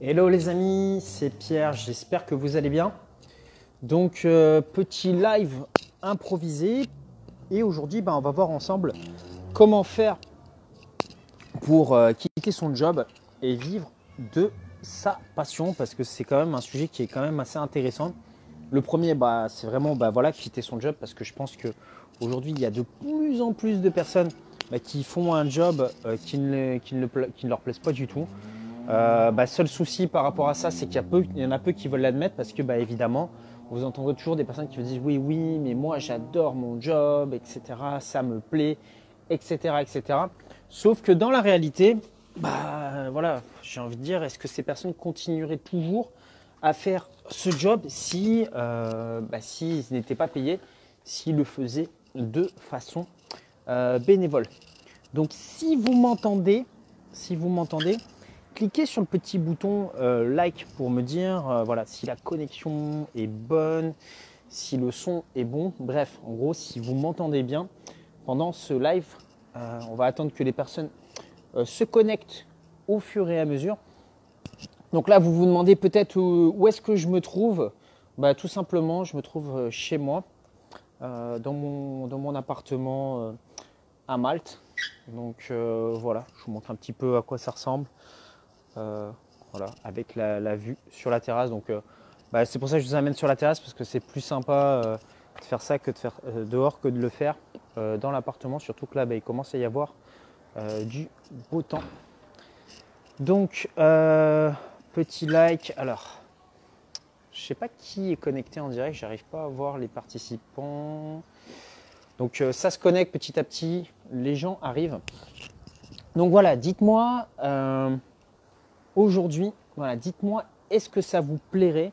Hello les amis, c'est Pierre, j'espère que vous allez bien. Donc euh, petit live improvisé et aujourd'hui ben, on va voir ensemble comment faire pour euh, quitter son job et vivre de sa passion parce que c'est quand même un sujet qui est quand même assez intéressant. Le premier, bah, c'est vraiment bah, voilà, quitter son job parce que je pense qu'aujourd'hui il y a de plus en plus de personnes bah, qui font un job euh, qui, ne, qui, ne, qui, ne, leur plaise pas du tout. Euh, bah, seul souci par rapport à ça, c'est qu'il y, en a peu qui veulent l'admettre parce que, bah, évidemment, vous entendrez toujours des personnes qui vous disent oui, oui, mais moi j'adore mon job, etc. Ça me plaît, etc., etc. Sauf que dans la réalité, bah voilà, j'ai envie de dire, est-ce que ces personnes continueraient toujours à faire ce job si, euh, bah, s'ils n'étaient pas payés, s'ils le faisaient de façon euh, bénévole? Donc si vous m'entendez, si vous m'entendez, cliquez sur le petit bouton euh, like pour me dire euh, voilà, si la connexion est bonne, si le son est bon. Bref, en gros, si vous m'entendez bien pendant ce live, euh, on va attendre que les personnes se connectent au fur et à mesure. Donc là, vous vous demandez peut-être où, est-ce que je me trouve? Bah, tout simplement, je me trouve chez moi, dans, mon, dans mon appartement à Malte. Donc voilà, je vous montre un petit peu à quoi ça ressemble. Euh, voilà, avec la, vue sur la terrasse. Donc, euh, bah, c'est pour ça que je vous amène sur la terrasse parce que c'est plus sympa euh, de faire ça que de faire dehors que de le faire dans l'appartement. Surtout que là, bah, il commence à y avoir du beau temps. Donc, petit like. Alors, je sais pas qui est connecté en direct. J'arrive pas à voir les participants. Donc, ça se connecte petit à petit. Les gens arrivent. Donc voilà, dites-moi. Aujourd'hui, voilà, dites-moi, est-ce que ça vous plairait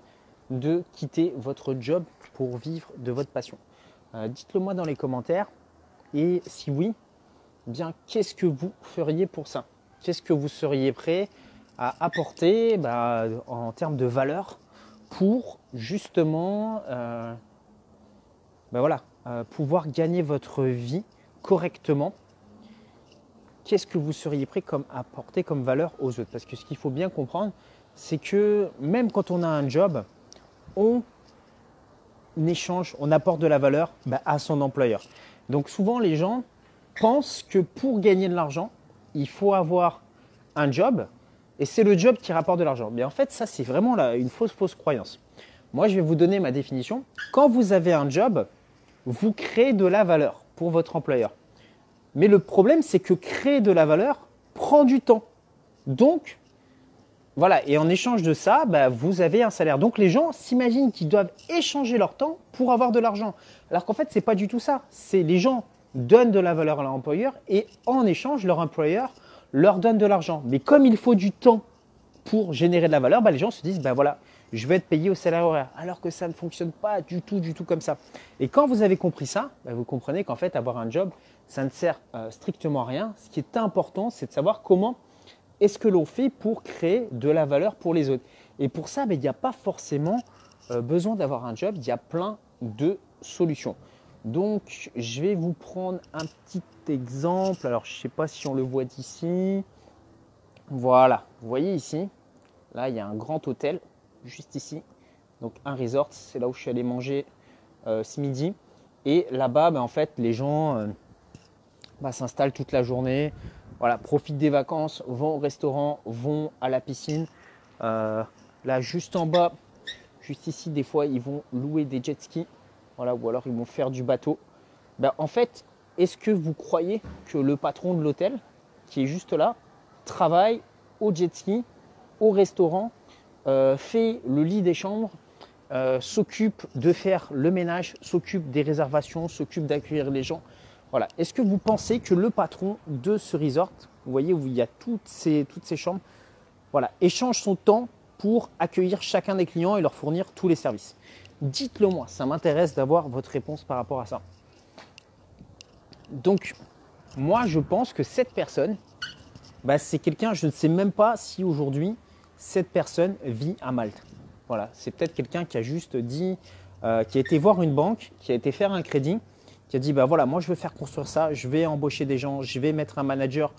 de quitter votre job pour vivre de votre passion euh, Dites-le moi dans les commentaires. Et si oui, bien, qu'est-ce que vous feriez pour ça? Qu'est-ce que vous seriez prêt à apporter bah, en termes de valeur pour justement euh, bah, voilà, euh, pouvoir gagner votre vie correctement qu'est-ce que vous seriez prêt comme à apporter comme valeur aux autres? Parce que ce qu'il faut bien comprendre, c'est que même quand on a un job, on échange, on apporte de la valeur bah, à son employeur. Donc souvent les gens pensent que pour gagner de l'argent, il faut avoir un job et c'est le job qui rapporte de l'argent. Mais en fait, ça c'est vraiment une fausse fausse croyance. Moi, je vais vous donner ma définition. Quand vous avez un job, vous créez de la valeur pour votre employeur. Mais le problème, c'est que créer de la valeur prend du temps. Donc, voilà, et en échange de ça, bah, vous avez un salaire. Donc les gens s'imaginent qu'ils doivent échanger leur temps pour avoir de l'argent. Alors qu'en fait, ce n'est pas du tout ça. C'est les gens donnent de la valeur à leur employeur et en échange, leur employeur leur donne de l'argent. Mais comme il faut du temps pour générer de la valeur, bah, les gens se disent, ben voilà, je vais être payé au salaire horaire. Alors que ça ne fonctionne pas du tout, du tout comme ça. Et quand vous avez compris ça, bah, vous comprenez qu'en fait, avoir un job, ça ne sert euh, strictement à rien. Ce qui est important, c'est de savoir comment est-ce que l'on fait pour créer de la valeur pour les autres. Et pour ça, ben, il n'y a pas forcément euh, besoin d'avoir un job, il y a plein de solutions. Donc, je vais vous prendre un petit exemple. Alors, je ne sais pas si on le voit d'ici. Voilà, vous voyez ici, là, il y a un grand hôtel juste ici. Donc, un resort, c'est là où je suis allé manger euh, ce midi. Et là-bas, ben, en fait, les gens bah, s'installent toute la journée, voilà, profitent des vacances, vont au restaurant, vont à la piscine. Euh, là, juste en bas, juste ici, des fois, ils vont louer des jet skis, voilà, ou alors ils vont faire du bateau. Ben, en fait, est-ce que vous croyez que le patron de l'hôtel, qui est juste là, travaille au jet ski, au restaurant, euh, fait le lit des chambres, euh, s'occupe de faire le ménage, s'occupe des réservations, s'occupe d'accueillir les gens voilà. Est-ce que vous pensez que le patron de ce resort, vous voyez où il y a toutes ces, chambres, voilà, échange son temps pour accueillir chacun des clients et leur fournir tous les services? Dites-le moi, ça m'intéresse d'avoir votre réponse par rapport à ça. Donc, moi, je pense que cette personne, bah, c'est quelqu'un, je ne sais même pas si aujourd'hui, cette personne vit à Malte. Voilà, c'est peut-être quelqu'un qui a juste dit, euh, qui a été voir une banque, qui a été faire un crédit, qui a dit bah voilà, moi je veux faire construire ça, je vais embaucher des gens, je vais mettre un manager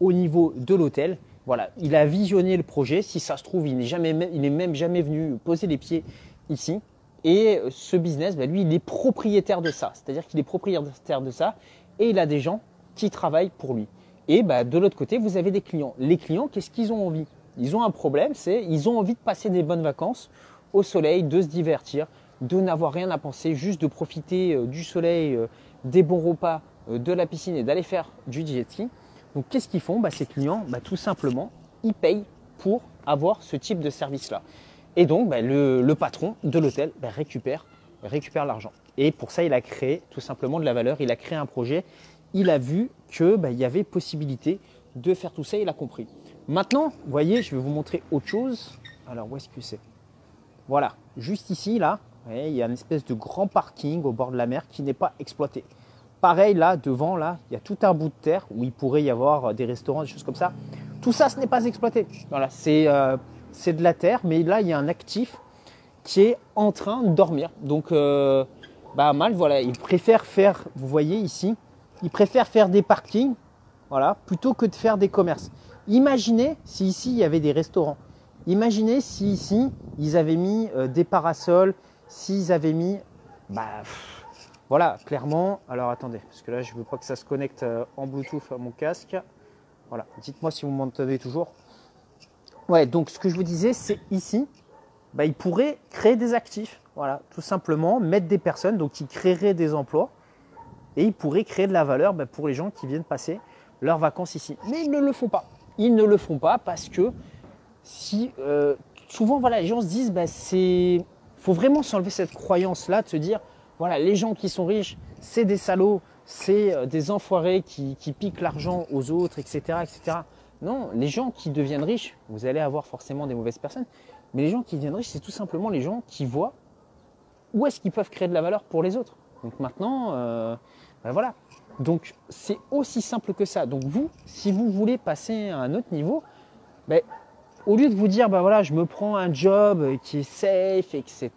au niveau de l'hôtel Voilà, il a visionné le projet. Si ça se trouve, il n'est jamais, il même jamais venu poser les pieds ici. Et ce business, bah, lui, il est propriétaire de ça. C'est-à-dire qu'il est propriétaire de ça et il a des gens qui travaillent pour lui. Et bah, de l'autre côté, vous avez des clients. Les clients, qu'est-ce qu'ils ont envie? Ils ont un problème, c'est ils ont envie de passer des bonnes vacances au soleil, de se divertir, de n'avoir rien à penser, juste de profiter euh, du soleil, euh, des bons repas, euh, de la piscine et d'aller faire du jet ski. Donc qu'est-ce qu'ils font? Bah, Ces clients, bah, tout simplement, ils payent pour avoir ce type de service-là. Et donc bah, le, patron de l'hôtel récupère, récupère l'argent. Et pour ça, il a créé tout simplement de la valeur, il a créé un projet, il a vu qu'il y avait possibilité de faire tout ça, il a compris. Maintenant, voyez, je vais vous montrer autre chose. Alors, où est-ce que c'est? Voilà, juste ici, là, il y a une espèce de grand parking au bord de la mer qui n'est pas exploité. Pareil, là, devant, là, il y a tout un bout de terre où il pourrait y avoir des restaurants, des choses comme ça. Tout ça, ce n'est pas exploité. Voilà, c'est euh, de la terre, mais là, il y a un actif qui est en train de dormir. Donc, euh, bah, mal, voilà, il préfère faire, vous voyez ici, il préfère faire des parkings, voilà, plutôt que de faire des commerces. Imaginez si ici, il y avait des restaurants. Imaginez si ici, ils avaient mis euh, des parasols, s'ils avaient mis, bah, voilà, clairement. Alors attendez, parce que là, je ne veux pas que ça se connecte euh, en Bluetooth à mon casque. Voilà, dites-moi si vous m'entendez toujours. Ouais, donc ce que je vous disais, c'est ici, bah, ils pourraient créer des actifs. Voilà, tout simplement, mettre des personnes, donc ils créeraient des emplois et ils pourraient créer de la valeur bah, pour les gens qui viennent passer leurs vacances ici. Mais ils ne le font pas. Ils ne le font pas parce que si euh, souvent, voilà, les gens se disent, bah, c'est faut vraiment s'enlever cette croyance-là de se dire, voilà, les gens qui sont riches, c'est des salauds, c'est euh, des enfoirés qui, piquent l'argent aux autres, etc., etc. Non, les gens qui deviennent riches, vous allez avoir forcément des mauvaises personnes, mais les gens qui deviennent riches, c'est tout simplement les gens qui voient où est-ce qu'ils peuvent créer de la valeur pour les autres. Donc maintenant, euh, ben voilà. Donc c'est aussi simple que ça. Donc vous, si vous voulez passer à un autre niveau, ben, au lieu de vous dire, voilà, je me prends un job qui est safe, etc.,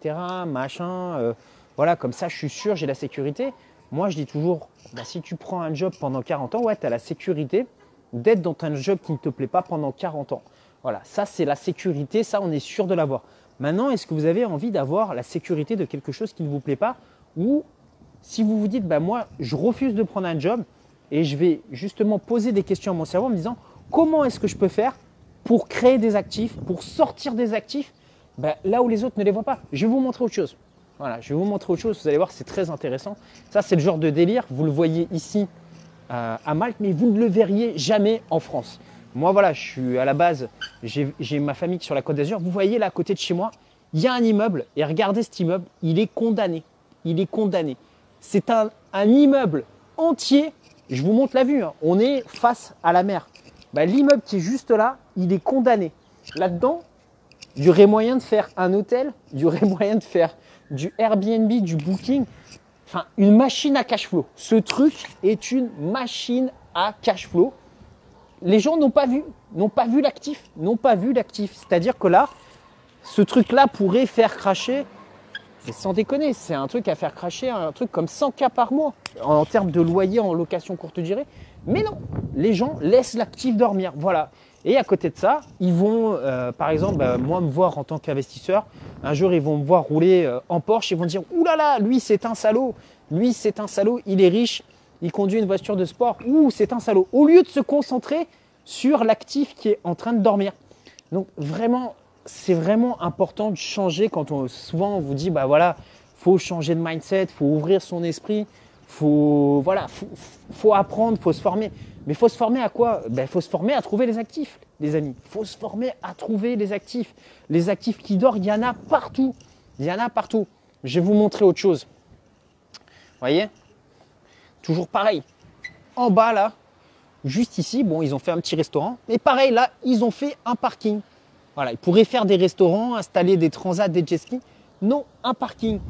machin, euh, voilà, comme ça je suis sûr, j'ai la sécurité. Moi je dis toujours, bah, si tu prends un job pendant 40 ans, ouais, tu as la sécurité d'être dans un job qui ne te plaît pas pendant 40 ans. Voilà, ça c'est la sécurité, ça on est sûr de l'avoir. Maintenant, est-ce que vous avez envie d'avoir la sécurité de quelque chose qui ne vous plaît pas? Ou si vous vous dites, bah, moi je refuse de prendre un job et je vais justement poser des questions à mon cerveau en me disant, comment est-ce que je peux faire pour créer des actifs, pour sortir des actifs bah, là où les autres ne les voient pas Je vais vous montrer autre chose. Voilà, je vais vous montrer autre chose, vous allez voir, c'est très intéressant. Ça, c'est le genre de délire, vous le voyez ici euh, à Malte, mais vous ne le verriez jamais en France. Moi, voilà, je suis à la base, j'ai ma famille sur la Côte d'Azur. Vous voyez là, à côté de chez moi, il y a un immeuble, et regardez cet immeuble, il est condamné. Il est condamné. C'est un, immeuble entier. Je vous montre la vue, hein. on est face à la mer. Bah, l'immeuble qui est juste là, il est condamné. Là-dedans, il y aurait moyen de faire un hôtel, il y aurait moyen de faire du Airbnb, du Booking, enfin une machine à cash flow. Ce truc est une machine à cash flow. Les gens n'ont pas vu, n'ont pas vu l'actif, n'ont pas vu l'actif. C'est-à-dire que là, ce truc-là pourrait faire cracher, mais sans déconner, c'est un truc à faire cracher, un truc comme 100 k par mois en termes de loyer en location courte durée. Mais non, les gens laissent l'actif dormir. Voilà. Et à côté de ça, ils vont, euh, par exemple, bah, moi me voir en tant qu'investisseur. Un jour, ils vont me voir rouler euh, en Porsche. Ils vont dire Ouh là là, lui c'est un salaud. Lui c'est un salaud. Il est riche. Il conduit une voiture de sport. Ouh, c'est un salaud. Au lieu de se concentrer sur l'actif qui est en train de dormir. Donc vraiment, c'est vraiment important de changer quand on souvent on vous dit bah voilà, faut changer de mindset, faut ouvrir son esprit, faut voilà, faut, faut apprendre, faut se former. Mais il faut se former à quoi? Il ben, faut se former à trouver les actifs, les amis. Il faut se former à trouver les actifs. Les actifs qui dorment, il y en a partout. Il y en a partout. Je vais vous montrer autre chose. Voyez? Toujours pareil. En bas, là, juste ici, bon, ils ont fait un petit restaurant. Et pareil, là, ils ont fait un parking. Voilà, ils pourraient faire des restaurants, installer des transats, des jet skis. Non, un parking.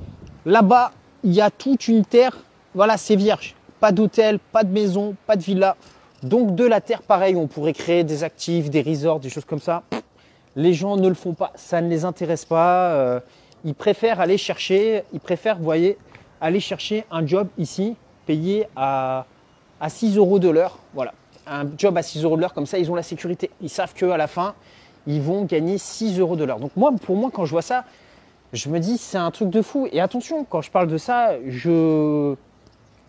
Là-bas, il y a toute une terre. Voilà, c'est vierge. Pas d'hôtel, pas de maison, pas de villa. Donc de la terre, pareil, on pourrait créer des actifs, des resorts, des choses comme ça. Les gens ne le font pas, ça ne les intéresse pas. Euh, ils préfèrent aller chercher, ils préfèrent, vous voyez, aller chercher un job ici, payé à, à 6 euros de l'heure. Voilà. un job à 6 euros de l'heure, comme ça, ils ont la sécurité. Ils savent qu'à la fin, ils vont gagner 6 euros de l'heure. Donc moi, pour moi, quand je vois ça, je me dis, c'est un truc de fou. Et attention, quand je parle de ça, je...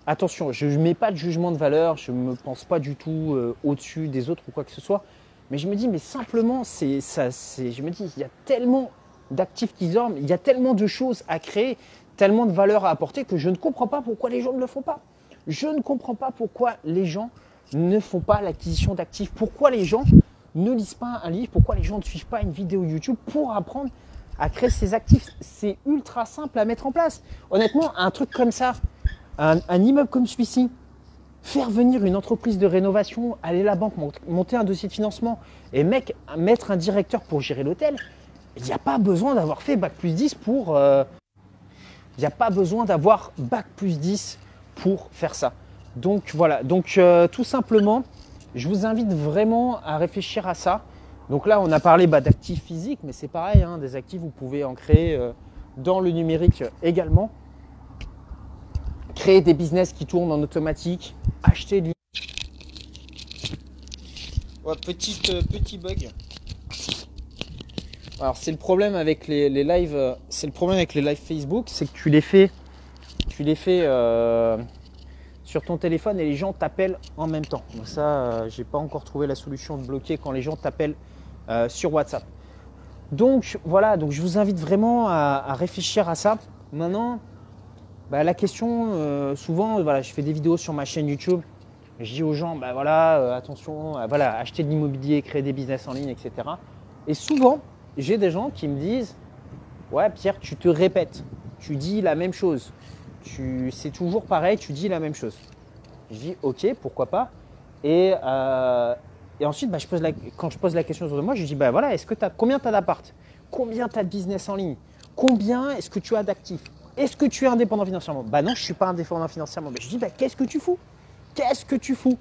Attention, je ne mets pas de jugement de valeur, je ne me pense pas du tout euh, au-dessus des autres ou quoi que ce soit. Mais je me dis, mais simplement, c'est ça, c'est, je me dis, il y a tellement d'actifs qui dorment, il y a tellement de choses à créer, tellement de valeur à apporter que je ne comprends pas pourquoi les gens ne le font pas. Je ne comprends pas pourquoi les gens ne font pas l'acquisition d'actifs, pourquoi les gens ne lisent pas un livre, pourquoi les gens ne suivent pas une vidéo YouTube pour apprendre à créer ces actifs? C'est ultra simple à mettre en place. Honnêtement, un truc comme ça, un, immeuble comme celui-ci, faire venir une entreprise de rénovation, aller à la banque, monter un dossier de financement et mec, mettre un directeur pour gérer l'hôtel, il n'y a pas besoin d'avoir fait Bac plus 10 pour... Euh, il a pas besoin d'avoir Bac plus 10 pour faire ça. Donc voilà, donc euh, tout simplement, je vous invite vraiment à réfléchir à ça. Donc là, on a parlé bah, d'actifs physiques, mais c'est pareil, hein, des actifs, vous pouvez en créer euh, dans le numérique également. Créer des business qui tournent en automatique, acheter du... Ouais, petite, euh, petit bug. Alors c'est le problème avec les, lives, euh, c'est le problème avec les lives Facebook, c'est que tu les fais, tu les fais sur ton téléphone et les gens t'appellent en même temps. ça, j'ai pas encore trouvé la solution de bloquer quand les gens t'appellent euh, sur WhatsApp. Donc voilà, donc je vous invite vraiment à, réfléchir à ça. Maintenant, bah, la question, euh, souvent, voilà, je fais des vidéos sur ma chaîne YouTube. Je dis aux gens, bah voilà, euh, attention, voilà, acheter de l'immobilier, créer des business en ligne, etc. Et souvent, j'ai des gens qui me disent, ouais Pierre, tu te répètes, tu dis la même chose, tu, c'est toujours pareil, tu dis la même chose. Je dis, ok, pourquoi pas. Et, et ensuite, bah, je pose quand je pose la question autour de moi, je dis bah, voilà, est-ce que as, combien tu as d'appart Combien tu as de business en ligne? Combien est-ce que tu as d'actifs? Est-ce que tu es indépendant financièrement? Bah non, je ne suis pas indépendant financièrement. Mais je dis bah, qu'est-ce que tu fous? Qu'est-ce que tu fous?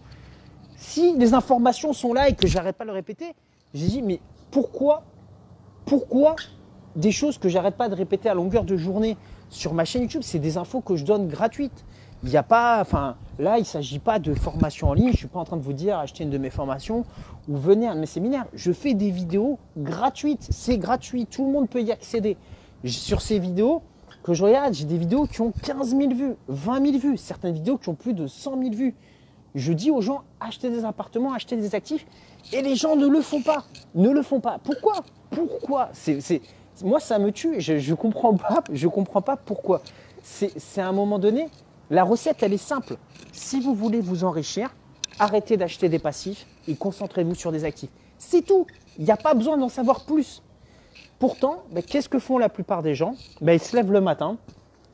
Si les informations sont là et que j'arrête pas de le répéter, j'ai dit mais pourquoi Pourquoi des choses que j'arrête pas de répéter à longueur de journée sur ma chaîne YouTube, c'est des infos que je donne gratuites? Il n'y a pas, enfin, là, il ne s'agit pas de formation en ligne. Je ne suis pas en train de vous dire achetez une de mes formations ou venez à un de mes séminaires. Je fais des vidéos gratuites. C'est gratuit. Tout le monde peut y accéder. Sur ces vidéos que je regarde, j'ai des vidéos qui ont 15 000 vues, 20 000 vues, certaines vidéos qui ont plus de 100 000 vues. Je dis aux gens achetez des appartements, achetez des actifs, et les gens ne le font pas. Ne le font pas. Pourquoi? Pourquoi? C'est, Moi, ça me tue. Je ne. Je comprends pas pourquoi. C'est à un moment donné, la recette, elle est simple. Si vous voulez vous enrichir, arrêtez d'acheter des passifs et concentrez-vous sur des actifs. C'est tout. Il n'y a pas besoin d'en savoir plus. Pourtant, ben, qu'est-ce que font la plupart des gens? Ben, Ils se lèvent le matin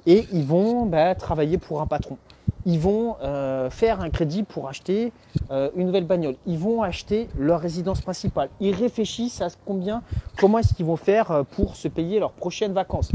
et ils vont ben, travailler pour un patron. Ils vont euh, faire un crédit pour acheter euh, une nouvelle bagnole. Ils vont acheter leur résidence principale. Ils réfléchissent à combien, comment est-ce qu'ils vont faire euh, pour se payer leurs prochaines vacances.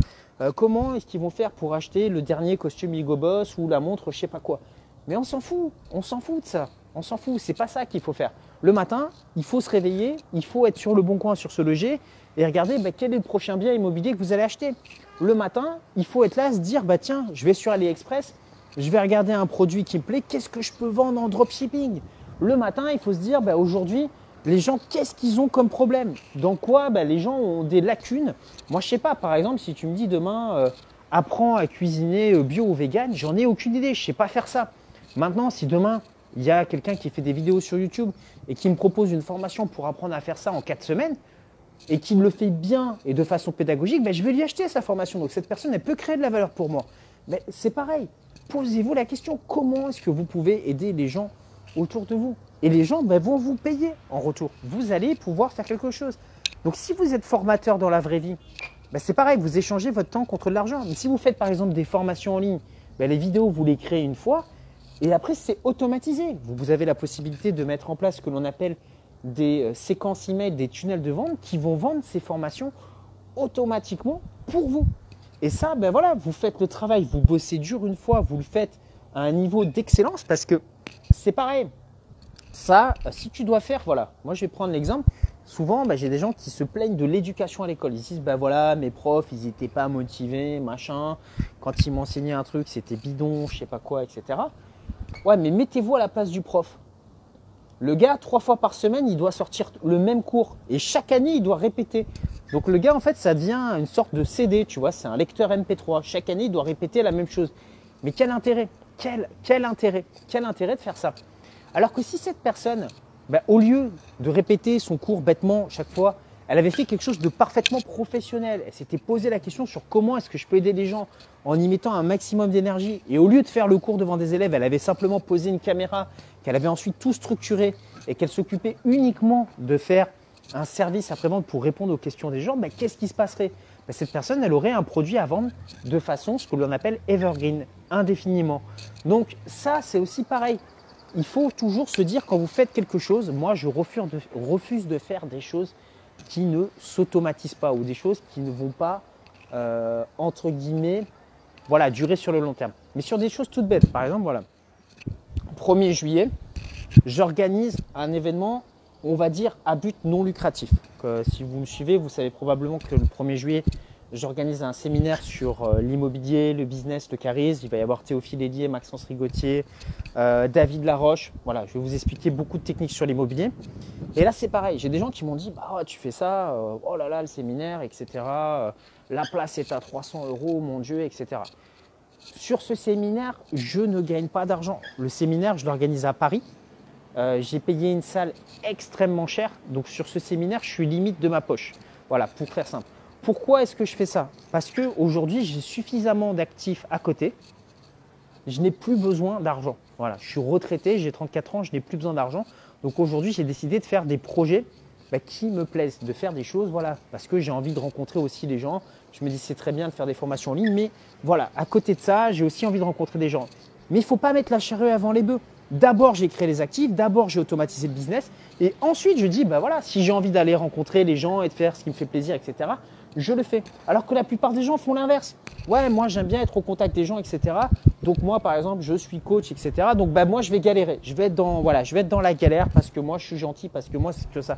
Comment est-ce qu'ils vont faire pour acheter le dernier costume Hugo Boss ou la montre, je sais pas quoi. Mais on s'en fout, on s'en fout de ça. On s'en fout, c'est pas ça qu'il faut faire. Le matin, il faut se réveiller, il faut être sur le bon coin, sur ce loger et regarder bah, quel est le prochain bien immobilier que vous allez acheter. Le matin, il faut être là, se dire bah tiens, je vais sur AliExpress, je vais regarder un produit qui me plaît, qu'est-ce que je peux vendre en dropshipping? Le matin, il faut se dire bah, aujourd'hui, les gens, qu'est-ce qu'ils ont comme problème? Dans quoi bah, Les gens ont des lacunes? Moi, je sais pas, par exemple, si tu me dis demain, euh, apprends à cuisiner euh, bio ou vegan, j'en ai aucune idée, je sais pas faire ça. Maintenant, si demain, il y a quelqu'un qui fait des vidéos sur YouTube et qui me propose une formation pour apprendre à faire ça en 4 semaines, et qui me le fait bien et de façon pédagogique, ben, je vais lui acheter sa formation. Donc cette personne, elle peut créer de la valeur pour moi. Mais c'est pareil. Posez-vous la question, comment est-ce que vous pouvez aider les gens autour de vous? Et les gens ben, vont vous payer en retour. Vous allez pouvoir faire quelque chose. Donc si vous êtes formateur dans la vraie vie, ben, c'est pareil, vous échangez votre temps contre de l'argent. Mais si vous faites par exemple des formations en ligne, ben, les vidéos, vous les créez une fois et après c'est automatisé. Vous avez la possibilité de mettre en place ce que l'on appelle des euh, séquences email, des tunnels de vente qui vont vendre ces formations automatiquement pour vous. Et ça, ben voilà, vous faites le travail, vous bossez dur une fois, vous le faites à un niveau d'excellence parce que c'est pareil. Ça, si tu dois faire, voilà, moi je vais prendre l'exemple. Souvent, bah, j'ai des gens qui se plaignent de l'éducation à l'école. Ils disent, bah voilà, mes profs, ils n'étaient pas motivés, machin. Quand ils m'enseignaient un truc, c'était bidon, je sais pas quoi, etc. Ouais, mais mettez-vous à la place du prof. Le gars, trois fois par semaine, il doit sortir le même cours. Et chaque année, il doit répéter. Donc le gars, en fait, ça devient une sorte de CD, tu vois, c'est un lecteur MP3. Chaque année, il doit répéter la même chose. Mais quel intérêt? Quel, quel intérêt? Quel intérêt de faire ça? Alors que si cette personne, bah, au lieu de répéter son cours bêtement chaque fois, elle avait fait quelque chose de parfaitement professionnel. Elle s'était posé la question sur comment est-ce que je peux aider les gens en y mettant un maximum d'énergie. Et au lieu de faire le cours devant des élèves, elle avait simplement posé une caméra, qu'elle avait ensuite tout structuré et qu'elle s'occupait uniquement de faire un service après-vente pour répondre aux questions des gens. Mais qu'est-ce qui se passerait? Ben, Cette personne, elle aurait un produit à vendre de façon, ce que l'on appelle evergreen, indéfiniment. Donc ça, c'est aussi pareil. Il faut toujours se dire quand vous faites quelque chose, moi je refuse de faire des choses qui ne s'automatisent pas ou des choses qui ne vont pas, euh, entre guillemets, voilà, durer sur le long terme. Mais sur des choses toutes bêtes, par exemple, voilà, 1er juillet, j'organise un événement, on va dire, à but non lucratif. si vous me suivez, vous savez probablement que le 1er juillet, j'organise un séminaire sur euh, l'immobilier, le business, le charisme. Il va y avoir Théophile Hélier, Maxence Rigotier, euh, David Laroche. Voilà, je vais vous expliquer beaucoup de techniques sur l'immobilier. Et là, c'est pareil. J'ai des gens qui m'ont dit bah, Tu fais ça, euh, oh là là, le séminaire, etc. la place est à 300 euros, mon Dieu, etc. Sur ce séminaire, je ne gagne pas d'argent. Le séminaire, je l'organise à Paris. J'ai payé une salle extrêmement chère. Donc, sur ce séminaire, je suis limite de ma poche. Voilà, pour faire simple. Pourquoi est-ce que je fais ça? Parce qu'aujourd'hui, j'ai suffisamment d'actifs à côté. Je n'ai plus besoin d'argent. Voilà, je suis retraité, j'ai 34 ans, je n'ai plus besoin d'argent. Donc aujourd'hui, j'ai décidé de faire des projets bah, qui me plaisent, de faire des choses, voilà, parce que j'ai envie de rencontrer aussi les gens. Je me dis c'est très bien de faire des formations en ligne, mais voilà, à côté de ça, j'ai aussi envie de rencontrer des gens. Mais il ne faut pas mettre la charrue avant les bœufs. D'abord, j'ai créé les actifs, d'abord, j'ai automatisé le business, et ensuite, je dis, bah voilà, si j'ai envie d'aller rencontrer les gens et de faire ce qui me fait plaisir, etc., je le fais. Alors que la plupart des gens font l'inverse. Ouais, moi j'aime bien être au contact des gens, etc. Donc moi par exemple, je suis coach, etc. Donc bah moi je vais galérer. Je vais être dans voilà, je vais être dans la galère parce que moi je suis gentil, parce que moi c'est que ça.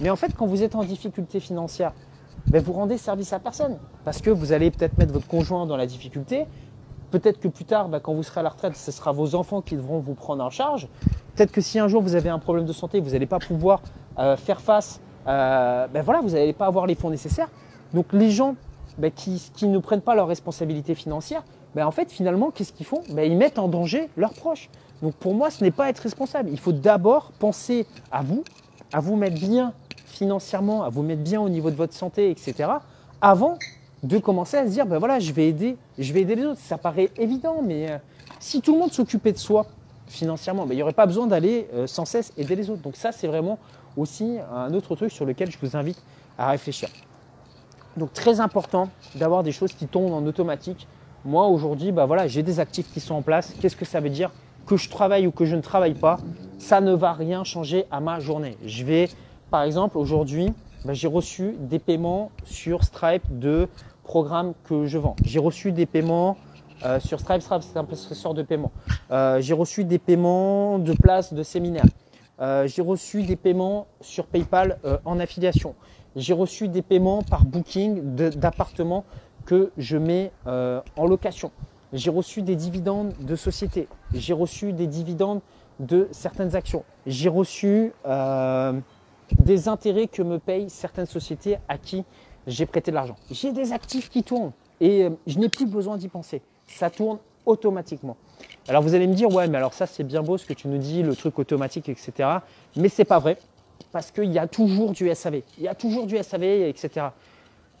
Mais en fait, quand vous êtes en difficulté financière, ben, vous rendez service à personne parce que vous allez peut-être mettre votre conjoint dans la difficulté. Peut-être que plus tard, ben, quand vous serez à la retraite, ce sera vos enfants qui devront vous prendre en charge. Peut-être que si un jour vous avez un problème de santé, vous n'allez pas pouvoir euh, faire face. Ben voilà, vous n'allez pas avoir les fonds nécessaires. Donc les gens ben, qui, ne prennent pas leurs responsabilités financières, ben, en fait finalement qu'est-ce qu'ils font? Ben, Ils mettent en danger leurs proches. Donc pour moi ce n'est pas être responsable. Il faut d'abord penser à vous, à vous mettre bien financièrement, à vous mettre bien au niveau de votre santé, etc. Avant de commencer à se dire ben voilà je vais aider, je vais aider les autres. Ça paraît évident, mais euh, si tout le monde s'occupait de soi financièrement, il n'y aurait pas besoin d'aller euh, sans cesse aider les autres. Donc ça c'est vraiment aussi un autre truc sur lequel je vous invite à réfléchir. Donc très important d'avoir des choses qui tombent en automatique. Moi aujourd'hui, bah voilà, j'ai des actifs qui sont en place. Qu'est-ce que ça veut dire? Que je travaille ou que je ne travaille pas, ça ne va rien changer à ma journée. Je vais, par exemple, aujourd'hui, bah, j'ai reçu des paiements sur Stripe de programmes que je vends. J'ai reçu des paiements euh, sur Stripe, Stripe c'est un processeur de paiement. Euh, j'ai reçu des paiements de places de séminaires. Euh, j'ai reçu des paiements sur PayPal en affiliation j'ai reçu des paiements par booking d'appartements que je mets euh, en location. J'ai reçu des dividendes de sociétés. J'ai reçu des dividendes de certaines actions. J'ai reçu euh, des intérêts que me payent certaines sociétés à qui j'ai prêté de l'argent. J'ai des actifs qui tournent et euh, je n'ai plus besoin d'y penser. Ça tourne automatiquement. Alors vous allez me dire, ouais, mais alors ça c'est bien beau ce que tu nous dis, le truc automatique, etc. Mais c'est pas vrai parce qu'il y a toujours du SAV. Il y a toujours du SAV, etc.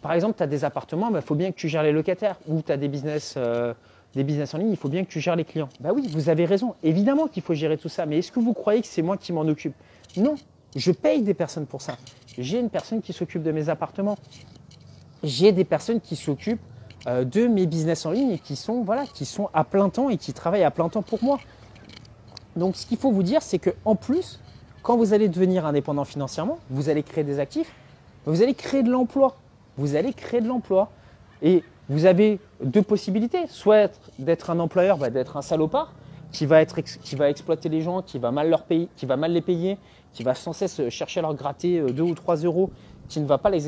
Par exemple, tu as des appartements, il bah, faut bien que tu gères les locataires. Ou tu as des business, euh, des business en ligne, il faut bien que tu gères les clients. Bah oui, vous avez raison. Évidemment qu'il faut gérer tout ça. Mais est-ce que vous croyez que c'est moi qui m'en occupe? Non, je paye des personnes pour ça. J'ai une personne qui s'occupe de mes appartements. J'ai des personnes qui s'occupent euh, de mes business en ligne et qui sont, voilà, qui sont à plein temps et qui travaillent à plein temps pour moi. Donc ce qu'il faut vous dire, c'est qu'en plus, quand vous allez devenir indépendant financièrement, vous allez créer des actifs, vous allez créer de l'emploi. Vous allez créer de l'emploi. Et vous avez deux possibilités. Soit d'être un employeur, bah, d'être un salopard qui va, exploiter les gens, qui va, mal leur payer, qui va mal les payer, qui va sans cesse chercher à leur gratter 2 euh, ou 3 euros, qui ne va pas les,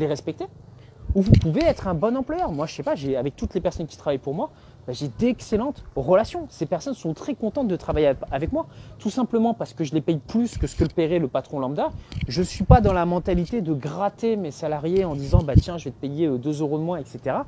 respecter. où vous pouvez être un bon employeur. Moi, je sais pas, avec toutes les personnes qui travaillent pour moi, bah, j'ai d'excellentes relations. Ces personnes sont très contentes de travailler avec moi, tout simplement parce que je les paye plus que ce que le paierait le patron lambda. Je ne suis pas dans la mentalité de gratter mes salariés en disant bah tiens, je vais te payer 2 euh, euros de moins, etc.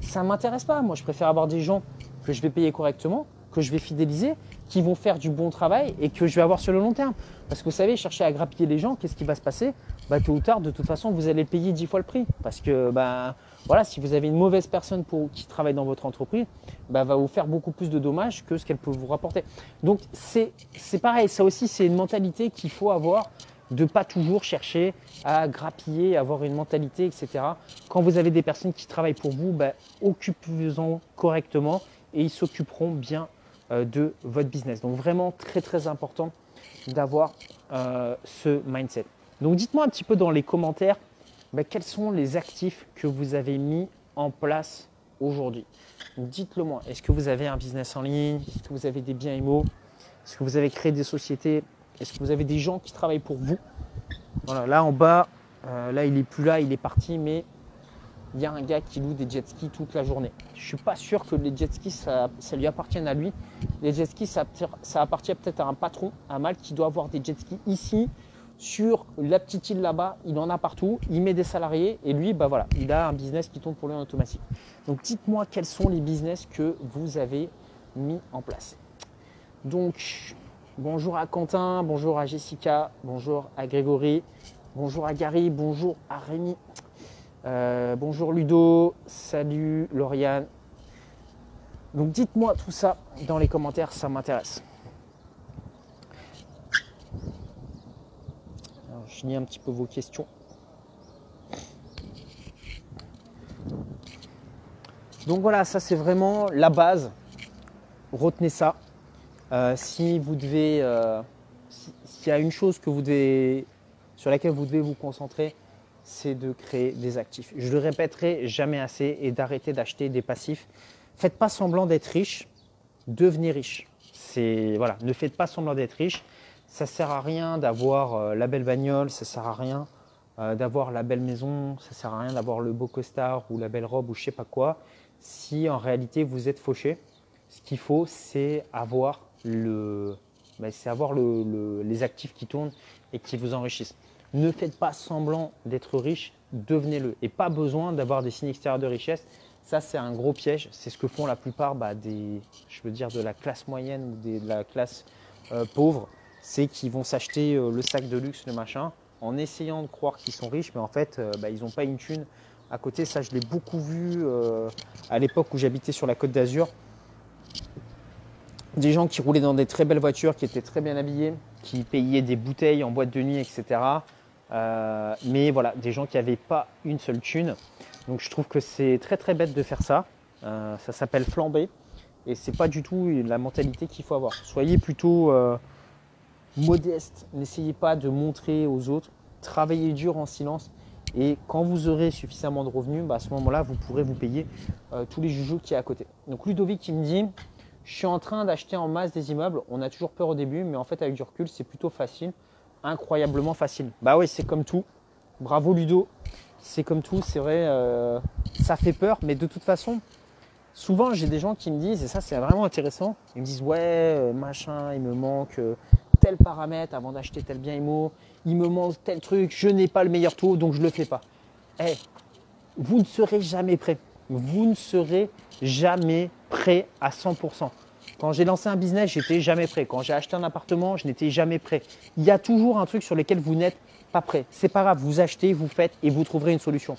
Ça ne m'intéresse pas. Moi, je préfère avoir des gens que je vais payer correctement, que je vais fidéliser, qui vont faire du bon travail et que je vais avoir sur le long terme. Parce que vous savez, chercher à grappiller les gens, qu'est-ce qui va se passer? Bah, Tôt ou tard, de toute façon, vous allez payer 10 fois le prix. Parce que bah, voilà, si vous avez une mauvaise personne qui travaille dans votre entreprise, bah, va vous faire beaucoup plus de dommages que ce qu'elle peut vous rapporter. Donc c'est pareil, ça aussi c'est une mentalité qu'il faut avoir de pas toujours chercher à grappiller, avoir une mentalité, etc. Quand vous avez des personnes qui travaillent pour vous, bah, occupez-en correctement et ils s'occuperont bien euh, de votre business. Donc vraiment très très important d'avoir euh, ce mindset. Donc dites-moi un petit peu dans les commentaires bah, quels sont les actifs que vous avez mis en place aujourd'hui? Dites-le moi. Est-ce que vous avez un business en ligne? Est-ce que vous avez des biens immo Est-ce que vous avez créé des sociétés? Est-ce que vous avez des gens qui travaillent pour vous? Voilà, là en bas, euh, là il n'est plus là, il est parti, mais il y a un gars qui loue des jet skis toute la journée. Je ne suis pas sûr que les jet skis, ça, lui appartienne à lui. Les jet skis, ça, ça appartient peut-être à un patron, à Malte, qui doit avoir des jet skis ici, sur la petite île là-bas, il en a partout, il met des salariés et lui, bah voilà, il a un business qui tourne pour lui en automatique. Donc dites-moi quels sont les business que vous avez mis en place. Donc bonjour à Quentin, bonjour à Jessica, bonjour à Grégory, bonjour à Gary, bonjour à Rémi, euh, bonjour Ludo, salut Lauriane. Donc dites-moi tout ça dans les commentaires, ça m'intéresse. Lis un petit peu vos questions. Donc voilà, ça c'est vraiment la base. Retenez ça. Euh, si vous devez, euh, s'il y a une chose que sur laquelle vous devez vous concentrer, c'est de créer des actifs. Je le répéterai jamais assez et d'arrêter d'acheter des passifs. Faites pas semblant d'être riche, devenez riche. C'est voilà, ne faites pas semblant d'être riche ça sert à rien d'avoir euh, la belle bagnole, ça sert à rien euh, d'avoir la belle maison, ça sert à rien d'avoir le beau costard ou la belle robe ou je sais pas quoi. Si en réalité vous êtes fauché, ce qu'il faut c'est avoir le, ben, c'est avoir le, les actifs qui tournent et qui vous enrichissent. Ne faites pas semblant d'être riche, devenez-le. Et pas besoin d'avoir des signes extérieurs de richesse. Ça, c'est un gros piège. C'est ce que font la plupart bah, des, je veux dire, de la classe moyenne ou de la classe euh, pauvre c'est qu'ils vont s'acheter euh, le sac de luxe, le machin, en essayant de croire qu'ils sont riches, mais en fait, euh, bah, ils n'ont pas une thune à côté. Ça, je l'ai beaucoup vu euh, à l'époque où j'habitais sur la côte d'Azur. Des gens qui roulaient dans des très belles voitures, qui étaient très bien habillés, qui payaient des bouteilles en boîte de nuit, etc. mais voilà, des gens qui n'avaient pas une seule thune. Donc je trouve que c'est très très bête de faire ça. ça s'appelle flamber. Et c'est pas du tout la mentalité qu'il faut avoir. Soyez plutôt modeste, n'essayez pas de montrer aux autres, travaillez dur en silence et quand vous aurez suffisamment de revenus, bah, à ce moment-là, vous pourrez vous payer euh, tous les joujoux qui est à côté. Donc Ludovic qui me dit, je suis en train d'acheter en masse des immeubles, on a toujours peur au début, mais en fait avec du recul, c'est plutôt facile, incroyablement facile. Bah oui, c'est comme tout. Bravo Ludo, c'est comme tout, c'est vrai, euh, ça fait peur, mais de toute façon, souvent j'ai des gens qui me disent, et ça c'est vraiment intéressant, ils me disent ouais, euh, machin, il me manque tel paramètre avant d'acheter tel bien immo, il me manque tel truc, je n'ai pas le meilleur taux, donc je ne le fais pas. Eh, vous ne serez jamais prêt. Vous ne serez jamais prêt à 100%. Quand j'ai lancé un business, j'étais jamais prêt. Quand j'ai acheté un appartement, je n'étais jamais prêt. Il y a toujours un truc sur lequel vous n'êtes pas prêt. C'est pas grave, vous achetez, vous faites et vous trouverez une solution.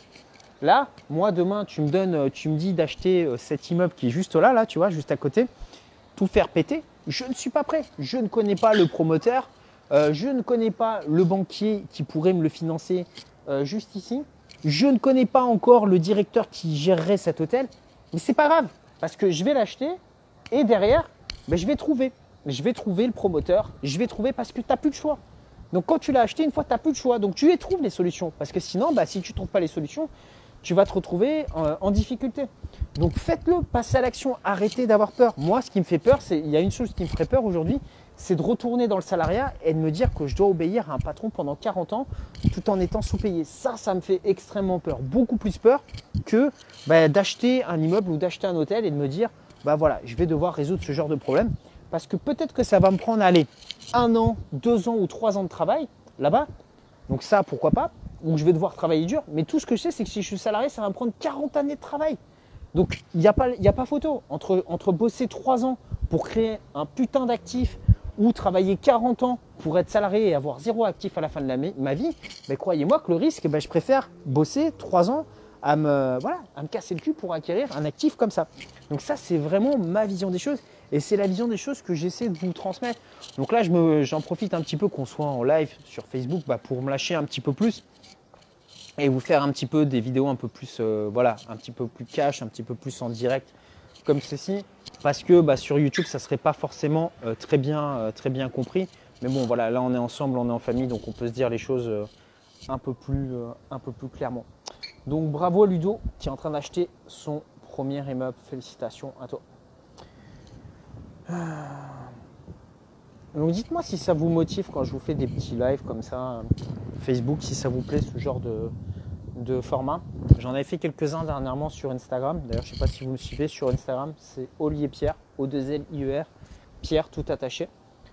Là, moi demain, tu me donnes, tu me dis d'acheter euh, cet immeuble qui est juste là, là, tu vois, juste à côté, tout faire péter je ne suis pas prêt. Je ne connais pas le promoteur. Euh, je ne connais pas le banquier qui pourrait me le financer euh, juste ici. Je ne connais pas encore le directeur qui gérerait cet hôtel. Mais c'est pas grave parce que je vais l'acheter et derrière, ben, je vais trouver. Je vais trouver le promoteur. Je vais trouver parce que tu n'as plus de choix. Donc quand tu l'as acheté, une fois, tu n'as plus de choix. Donc tu y trouves les solutions. Parce que sinon, bah, si tu ne trouves pas les solutions, tu vas te retrouver en, difficulté. Donc faites-le, passez à l'action, arrêtez d'avoir peur. Moi, ce qui me fait peur, c'est il y a une chose qui me ferait peur aujourd'hui, c'est de retourner dans le salariat et de me dire que je dois obéir à un patron pendant 40 ans tout en étant sous-payé. Ça, ça me fait extrêmement peur. Beaucoup plus peur que bah, d'acheter un immeuble ou d'acheter un hôtel et de me dire, bah voilà, je vais devoir résoudre ce genre de problème. Parce que peut-être que ça va me prendre, aller un an, deux ans ou trois ans de travail là-bas. Donc ça, pourquoi pas? Ou je vais devoir travailler dur. Mais tout ce que je sais, c'est que si je suis salarié, ça va me prendre 40 années de travail. Donc il n'y a, pas, photo. Entre, bosser trois ans pour créer un putain d'actif ou travailler 40 ans pour être salarié et avoir zéro actif à la fin de ma vie, mais croyez-moi que le risque, ben, je préfère bosser 3 ans à me, voilà, à me casser le cul pour acquérir un actif comme ça. Donc ça, c'est vraiment ma vision des choses et c'est la vision des choses que j'essaie de vous transmettre. Donc là, j'en profite un petit peu qu'on soit en live sur Facebook bah, pour me lâcher un petit peu plus et vous faire un petit peu des vidéos un peu plus, euh, voilà, un petit peu plus cash, un petit peu plus en direct comme ceci parce que bah, sur YouTube, ça serait pas forcément euh, très, bien, euh, très bien compris. Mais bon, voilà, là on est ensemble, on est en famille, donc on peut se dire les choses un, peu plus, un peu plus clairement. Donc bravo à Ludo qui est en train d'acheter son premier immeuble. Félicitations à toi. Donc dites-moi si ça vous motive quand je vous fais des petits lives comme ça, Facebook, si ça vous plaît ce genre de, format. J'en avais fait quelques-uns dernièrement sur Instagram. D'ailleurs, je ne sais pas si vous me suivez sur Instagram, c'est Olivier Pierre, O2L-I-E-R, Pierre tout attaché.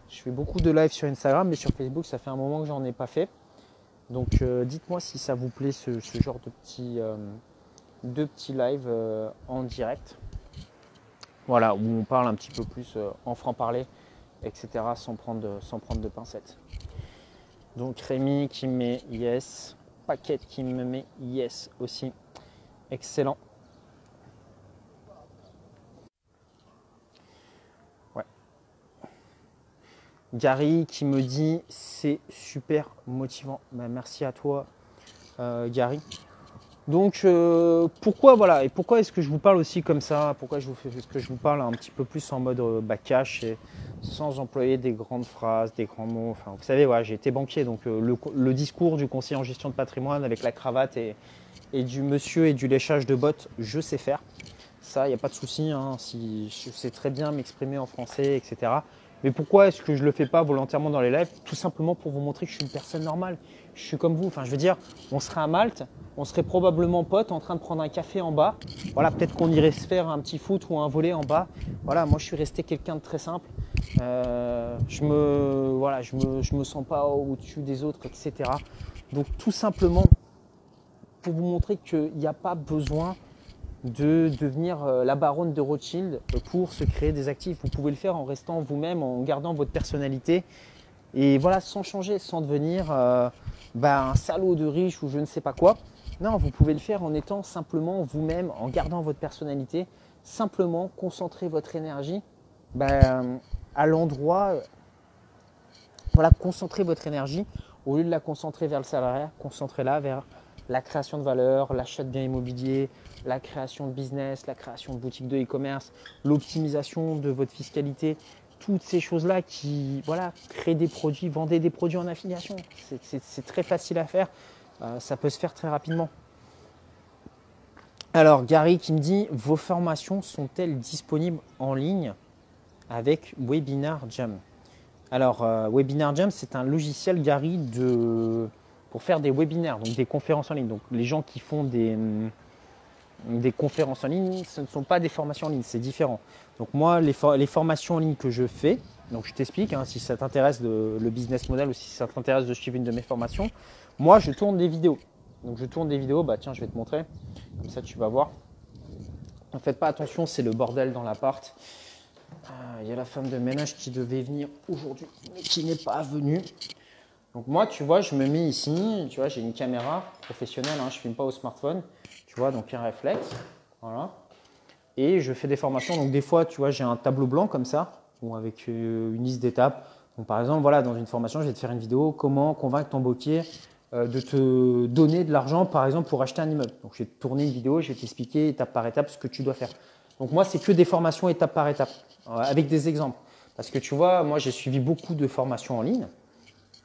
Je fais beaucoup de live sur Instagram, mais sur Facebook, ça fait un moment que j'en ai pas fait. Donc, euh, dites-moi si ça vous plaît ce, genre de petits, euh, lives euh, en direct. Voilà, où on parle un petit peu plus en franc-parler, etc., sans prendre, sans prendre de pincettes. Donc, Rémi qui met yes paquette qui me met yes aussi. Excellent. Ouais. Gary qui me dit c'est super motivant. Ben, merci à toi euh, Gary. Donc euh, pourquoi voilà et pourquoi est-ce que je vous parle aussi comme ça? Pourquoi je vous fais ce que je vous parle un petit peu plus en mode euh, cash et sans employer des grandes phrases, des grands mots? Enfin, vous savez, j'ai été banquier, donc euh, le, discours du conseiller en gestion de patrimoine avec la cravate et, et du monsieur et du léchage de bottes, je sais faire. Ça, il n'y a pas de souci. Hein, si je sais très bien m'exprimer en français, etc. Mais pourquoi est-ce que je le fais pas volontairement dans les lives? Tout simplement pour vous montrer que je suis une personne normale. Je suis comme vous. Enfin, je veux dire, on serait à Malte, on serait probablement potes en train de prendre un café en bas. Voilà, peut-être qu'on irait se faire un petit foot ou un volet en bas. Voilà, moi je suis resté quelqu'un de très simple. Euh, je me, voilà, je me, je me sens pas au-dessus des autres, etc. Donc tout simplement pour vous montrer qu'il n'y a pas besoin de devenir euh, la baronne de Rothschild pour se créer des actifs. Vous pouvez le faire en restant vous-même, en gardant votre personnalité et voilà, sans changer, sans devenir euh, bah, un salaud de riche ou je ne sais pas quoi. Non, vous pouvez le faire en étant simplement vous-même, en gardant votre personnalité, simplement concentrer votre énergie bah, à l'endroit. Voilà, concentrer votre énergie au lieu de la concentrer vers le salariat, concentrez-la vers la création de valeur, l'achat de biens immobiliers, la création de business, la création de boutiques de e-commerce, l'optimisation de votre fiscalité, toutes ces choses-là qui voilà, créent des produits, vendez des produits en affiliation. C'est très facile à faire, euh, ça peut se faire très rapidement. Alors Gary qui me dit, vos formations sont-elles disponibles en ligne avec Webinar Jam? Alors euh, Webinar Jam, c'est un logiciel Gary de pour faire des webinaires, donc des conférences en ligne. Donc les gens qui font des, hum, des conférences en ligne, ce ne sont pas des formations en ligne, c'est différent. Donc moi, les, formations en ligne que je fais, donc je t'explique, hein, si ça t'intéresse le business model ou si ça t'intéresse de suivre une de mes formations, moi je tourne des vidéos. Donc je tourne des vidéos, bah tiens, je vais te montrer, comme ça tu vas voir. Ne faites pas attention, c'est le bordel dans l'appart. Euh, il y a la femme de ménage qui devait venir aujourd'hui, mais qui n'est pas venue. Donc moi, tu vois, je me mets ici, tu vois, j'ai une caméra professionnelle, hein, je ne filme pas au smartphone, tu vois, donc un réflexe, voilà. Et je fais des formations, donc des fois, tu vois, j'ai un tableau blanc comme ça, ou avec euh, une liste d'étapes. Donc par exemple, voilà, dans une formation, je vais te faire une vidéo, comment convaincre ton banquier euh, de te donner de l'argent, par exemple, pour acheter un immeuble. Donc je vais te tourner une vidéo, je vais t'expliquer étape par étape ce que tu dois faire. Donc moi, c'est que des formations étape par étape, euh, avec des exemples. Parce que tu vois, moi, j'ai suivi beaucoup de formations en ligne.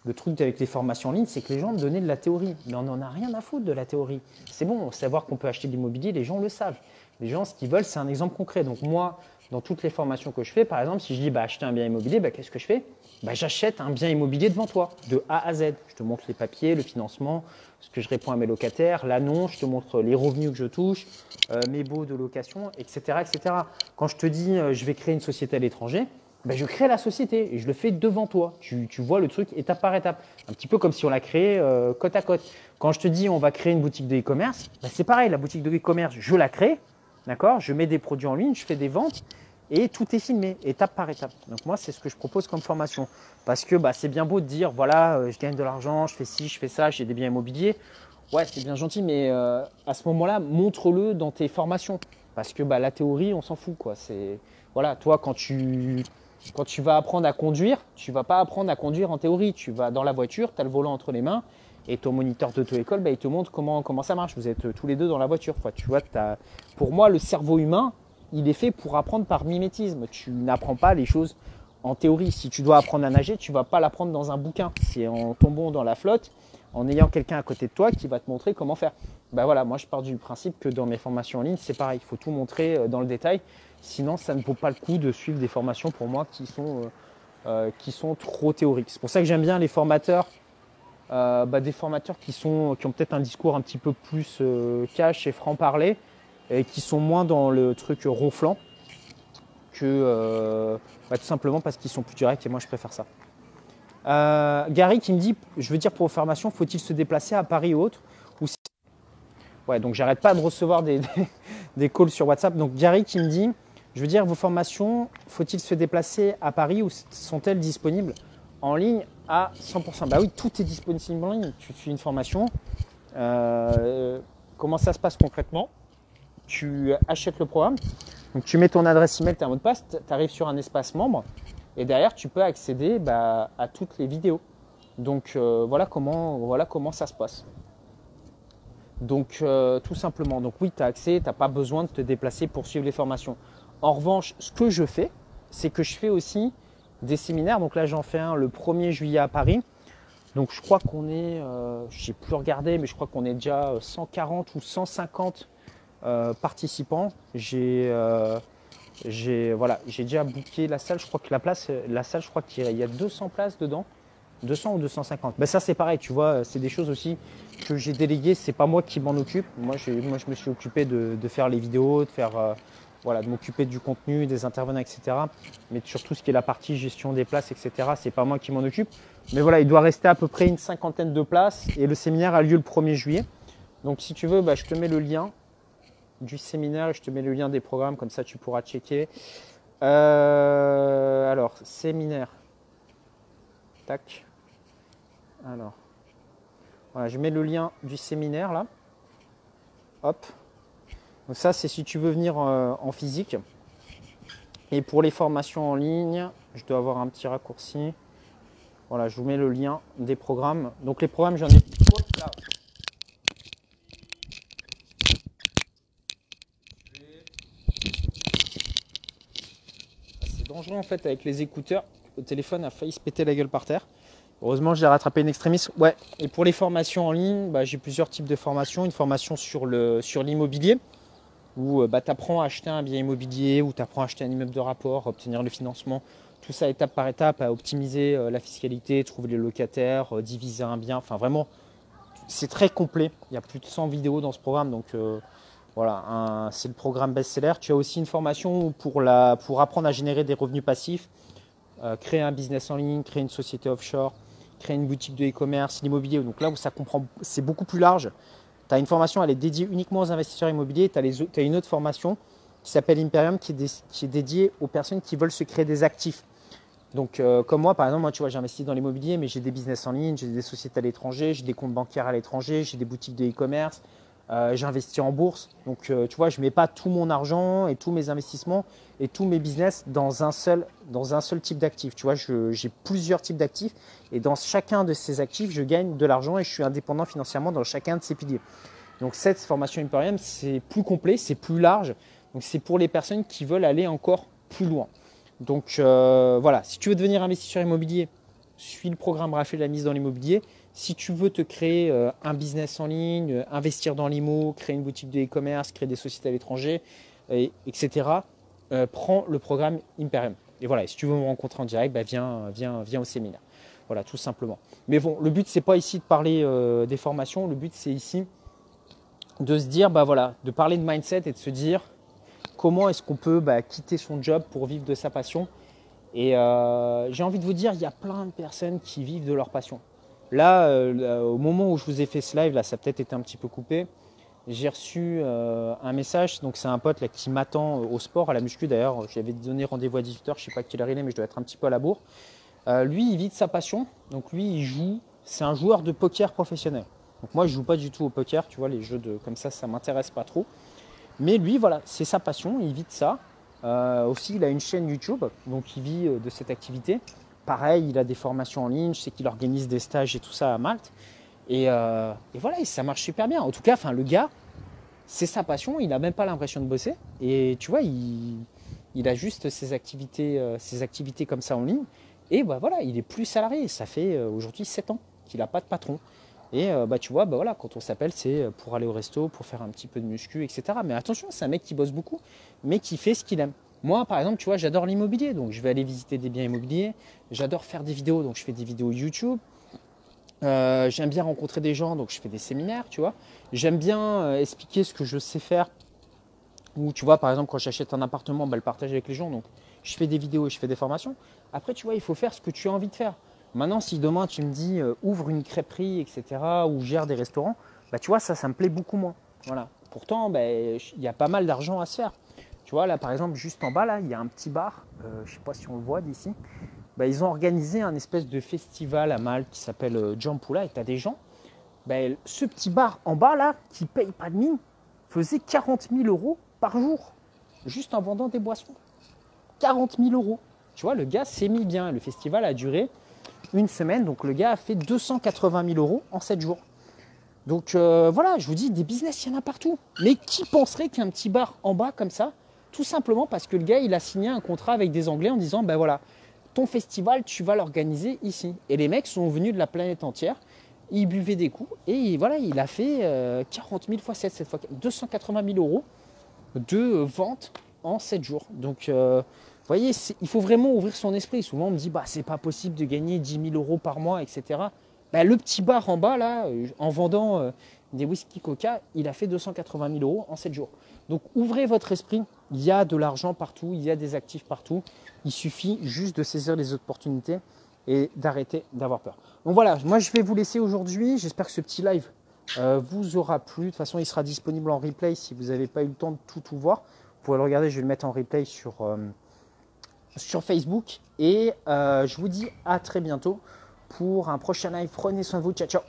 Le truc avec les formations en ligne, c'est que les gens donnaient de la théorie. Mais on n'en a rien à foutre de la théorie. C'est bon, savoir qu'on peut acheter de l'immobilier, les gens le savent. Les gens, ce qu'ils veulent, c'est un exemple concret. Donc moi, dans toutes les formations que je fais, par exemple, si je dis bah, acheter un bien immobilier, bah, qu'est-ce que je fais? Bah, j'achète un bien immobilier devant toi, de A à Z. Je te montre les papiers, le financement, ce que je réponds à mes locataires, l'annonce, je te montre les revenus que je touche, euh, mes baux de location, etc., etc. Quand je te dis euh, je vais créer une société à l'étranger, bah, je crée la société et je le fais devant toi. Tu, vois le truc étape par étape. Un petit peu comme si on l'a créé euh, côte à côte. Quand je te dis on va créer une boutique de e-commerce, bah, c'est pareil, la boutique de e-commerce, je la crée, d'accord? Je mets des produits en ligne, je fais des ventes et tout est filmé, étape par étape. Donc moi, c'est ce que je propose comme formation. Parce que bah, c'est bien beau de dire, voilà, euh, je gagne de l'argent, je fais ci, je fais ça, j'ai des biens immobiliers. Ouais, c'est bien gentil, mais euh, à ce moment-là, montre-le dans tes formations. Parce que la théorie, on s'en fout. Quoi. C'est, voilà, toi, quand tu, quand tu vas apprendre à conduire, tu vas pas apprendre à conduire en théorie. Tu vas dans la voiture, tu as le volant entre les mains, et ton moniteur d'auto-école, bah, il te montre comment, ça marche. Vous êtes euh, tous les deux dans la voiture. Tu vois. Pour moi, le cerveau humain, il est fait pour apprendre par mimétisme. Tu n'apprends pas les choses en théorie. Si tu dois apprendre à nager, tu vas pas l'apprendre dans un bouquin. C'est en tombant dans la flotte, en ayant quelqu'un à côté de toi qui va te montrer comment faire. Ben voilà, moi je pars du principe que dans mes formations en ligne, c'est pareil. Il faut tout montrer euh, dans le détail. Sinon, ça ne vaut pas le coup de suivre des formations pour moi qui sont, euh, euh, qui sont trop théoriques. C'est pour ça que j'aime bien les formateurs, bah, des formateurs qui, sont, qui ont peut-être un discours un petit peu plus cash et franc-parler et qui sont moins dans le truc ronflant que euh, bah, tout simplement parce qu'ils sont plus directs et moi je préfère ça. Euh, Gary qui me dit, je veux dire pour formation, faut-il se déplacer à Paris ou autre ou Ouais, donc j'arrête pas de recevoir des, des, calls sur WhatsApp. Donc Gary qui me dit, je veux dire vos formations, faut-il se déplacer à Paris ou sont-elles disponibles en ligne à 100% Bah oui, tout est disponible en ligne. Tu fais une formation. Euh, comment ça se passe concrètement? Tu achètes le programme. Donc tu mets ton adresse email, un mot de passe, tu arrives sur un espace membre et derrière tu peux accéder bah, à toutes les vidéos. Donc euh, voilà, comment, voilà comment ça se passe. Donc euh, tout simplement, donc oui, tu as accès, tu n'as pas besoin de te déplacer pour suivre les formations. En revanche, ce que je fais, c'est que je fais aussi des séminaires. Donc là, j'en fais un le 1er juillet à Paris. Donc je crois qu'on est, euh, je n'ai plus regardé, mais je crois qu'on est déjà 140 ou 150 euh, participants. J'ai euh, j'ai voilà, j'ai déjà booké la salle. Je crois que la place, la salle, je crois qu'il y a 200 places dedans. 200 ou 250. Ben ça c'est pareil, tu vois, c'est des choses aussi que j'ai déléguées. C'est pas moi qui m'en occupe. Moi, je me suis occupé de, faire les vidéos, de faire euh, voilà, de m'occuper du contenu, des intervenants, etc. Mais surtout ce qui est la partie gestion des places, etc. C'est pas moi qui m'en occupe. Mais voilà, il doit rester à peu près une cinquantaine de places et le séminaire a lieu le 1er juillet. Donc si tu veux, bah, je te mets le lien du séminaire. Je te mets le lien des programmes, comme ça tu pourras checker. Euh, alors, séminaire. Tac. Alors. Voilà, je mets le lien du séminaire là. Hop. Donc ça, c'est si tu veux venir euh, en physique. Et pour les formations en ligne, je dois avoir un petit raccourci. Voilà, je vous mets le lien des programmes. Donc les programmes, j'en ai. dangereux en fait avec les écouteurs. Le téléphone a failli se péter la gueule par terre. Heureusement, j'ai rattrapé une extrémiste. Ouais, et pour les formations en ligne, bah, j'ai plusieurs types de formations. Une formation sur l'immobilier, où euh, bah, tu apprends à acheter un bien immobilier, où tu apprends à acheter un immeuble de rapport, obtenir le financement. Tout ça étape par étape, à optimiser euh, la fiscalité, trouver les locataires, euh, diviser un bien. Enfin, vraiment, c'est très complet. Il y a plus de 100 vidéos dans ce programme. Donc, voilà, c'est le programme best-seller. Tu as aussi une formation pour, la, pour apprendre à générer des revenus passifs, créer un business en ligne, créer une société offshore, créer une boutique de e-commerce, l'immobilier. Donc là où ça comprend, c'est beaucoup plus large. Tu as une formation, elle est dédiée uniquement aux investisseurs immobiliers. Tu as, une autre formation qui s'appelle Imperium qui est, dédiée aux personnes qui veulent se créer des actifs. Donc, euh, comme moi, par exemple, moi, tu vois, j'investis dans l'immobilier, mais j'ai des business en ligne, j'ai des sociétés à l'étranger, j'ai des comptes bancaires à l'étranger, j'ai des boutiques de e-commerce, euh, j'investis en bourse. Donc, euh, tu vois, je ne mets pas tout mon argent et tous mes investissements et tous mes business dans un seul, dans un seul type d'actif. Tu vois, j'ai plusieurs types d'actifs et dans chacun de ces actifs, je gagne de l'argent et je suis indépendant financièrement dans chacun de ces piliers. Donc, cette formation Imperium, c'est plus complet, c'est plus large. Donc, c'est pour les personnes qui veulent aller encore plus loin. Donc, euh, voilà, si tu veux devenir investisseur immobilier, suis le programme Raphaël la mise dans l'immobilier. Si tu veux te créer euh, un business en ligne, euh, investir dans l'IMO, créer une boutique de e-commerce, créer des sociétés à l'étranger, etc., euh, prends le programme Imperium. Et voilà, si tu veux me rencontrer en direct, bah, viens, viens, viens au séminaire. Voilà, tout simplement. Mais bon, le but, c'est pas ici de parler euh, des formations. Le but, c'est ici de se dire, bah voilà, de parler de mindset et de se dire comment est-ce qu'on peut bah, quitter son job pour vivre de sa passion. Et euh, j'ai envie de vous dire, il y a plein de personnes qui vivent de leur passion. Là, euh, au moment où je vous ai fait ce live, là, ça a peut-être été un petit peu coupé. J'ai reçu un message, donc c'est un pote là, qui m'attend au sport, à la muscu d'ailleurs. J'avais donné rendez-vous à 18h, je ne sais pas quelle heure il est, mais je dois être un petit peu à la bourre. Euh, lui, il vit de sa passion. Donc lui, il joue. C'est un joueur de poker professionnel. Donc moi, je joue pas du tout au poker. Tu vois, les jeux de comme ça, ça m'intéresse pas trop. Mais lui, voilà, c'est sa passion. Il vit de ça. Euh, aussi, il a une chaîne YouTube, donc il vit euh, de cette activité. Pareil, il a des formations en ligne. Je sais qu'il organise des stages et tout ça à Malte. Et, voilà, ça marche super bien. En tout cas, enfin, le gars, c'est sa passion. Il n'a même pas l'impression de bosser. Et tu vois, il, a juste ses activités, ses activités comme ça en ligne. Et bah voilà, il est plus salarié. Ça fait euh, aujourd'hui 7 ans qu'il n'a pas de patron. Et euh, bah tu vois, bah voilà, quand on s'appelle, c'est euh, pour aller au resto, pour faire un petit peu de muscu, etc. Mais attention, c'est un mec qui bosse beaucoup, mais qui fait ce qu'il aime. Moi, par exemple, tu vois, j'adore l'immobilier, donc je vais aller visiter des biens immobiliers. J'adore faire des vidéos, donc je fais des vidéos YouTube. J'aime bien rencontrer des gens, donc je fais des séminaires, tu vois. J'aime bien expliquer ce que je sais faire. Ou tu vois, par exemple, quand j'achète un appartement, bah, le partager avec les gens. Donc je fais des vidéos et je fais des formations. Après, tu vois, il faut faire ce que tu as envie de faire. Maintenant, si demain tu me dis euh, ouvre une crêperie, etc., ou gère des restaurants, bah, tu vois, ça, ça me plaît beaucoup moins. Voilà. Pourtant, bah, il y a pas mal d'argent à se faire. Tu vois, là, par exemple, juste en bas, là, il y a un petit bar. Euh, je ne sais pas si on le voit d'ici. Bah, ils ont organisé un espèce de festival à Malte qui s'appelle euh, Jampoula et tu as des gens. Bah, ce petit bar en bas, là, qui paye pas de mine, faisait 40 000 euros par jour, juste en vendant des boissons. 40 000 euros. Tu vois, le gars s'est mis bien. Le festival a duré une semaine, donc le gars a fait 280 000 euros en 7 jours. Donc euh, voilà, je vous dis, des business, il y en a partout. Mais qui penserait qu'un petit bar en bas comme ça Tout simplement parce que le gars, il a signé un contrat avec des Anglais en disant, ben voilà, ton festival, tu vas l'organiser ici. Et les mecs sont venus de la planète entière, ils buvaient des coups, et voilà, il a fait 40 000 fois 7, cette fois 280 000 euros de vente en 7 jours. Donc, euh, vous voyez, il faut vraiment ouvrir son esprit. Souvent, on me dit, bah, c'est pas possible de gagner 10 000 euros par mois, etc. Bah, le petit bar en bas, là, euh, en vendant euh, des whisky coca, il a fait 280 000 euros en 7 jours. Donc, ouvrez votre esprit. Il y a de l'argent partout, il y a des actifs partout. Il suffit juste de saisir les opportunités et d'arrêter d'avoir peur. Donc voilà, moi je vais vous laisser aujourd'hui. J'espère que ce petit live vous aura plu. De toute façon, il sera disponible en replay si vous n'avez pas eu le temps de tout, voir. Vous pouvez le regarder, je vais le mettre en replay sur, euh, Facebook. Et euh, je vous dis à très bientôt pour un prochain live. Prenez soin de vous. Ciao, ciao.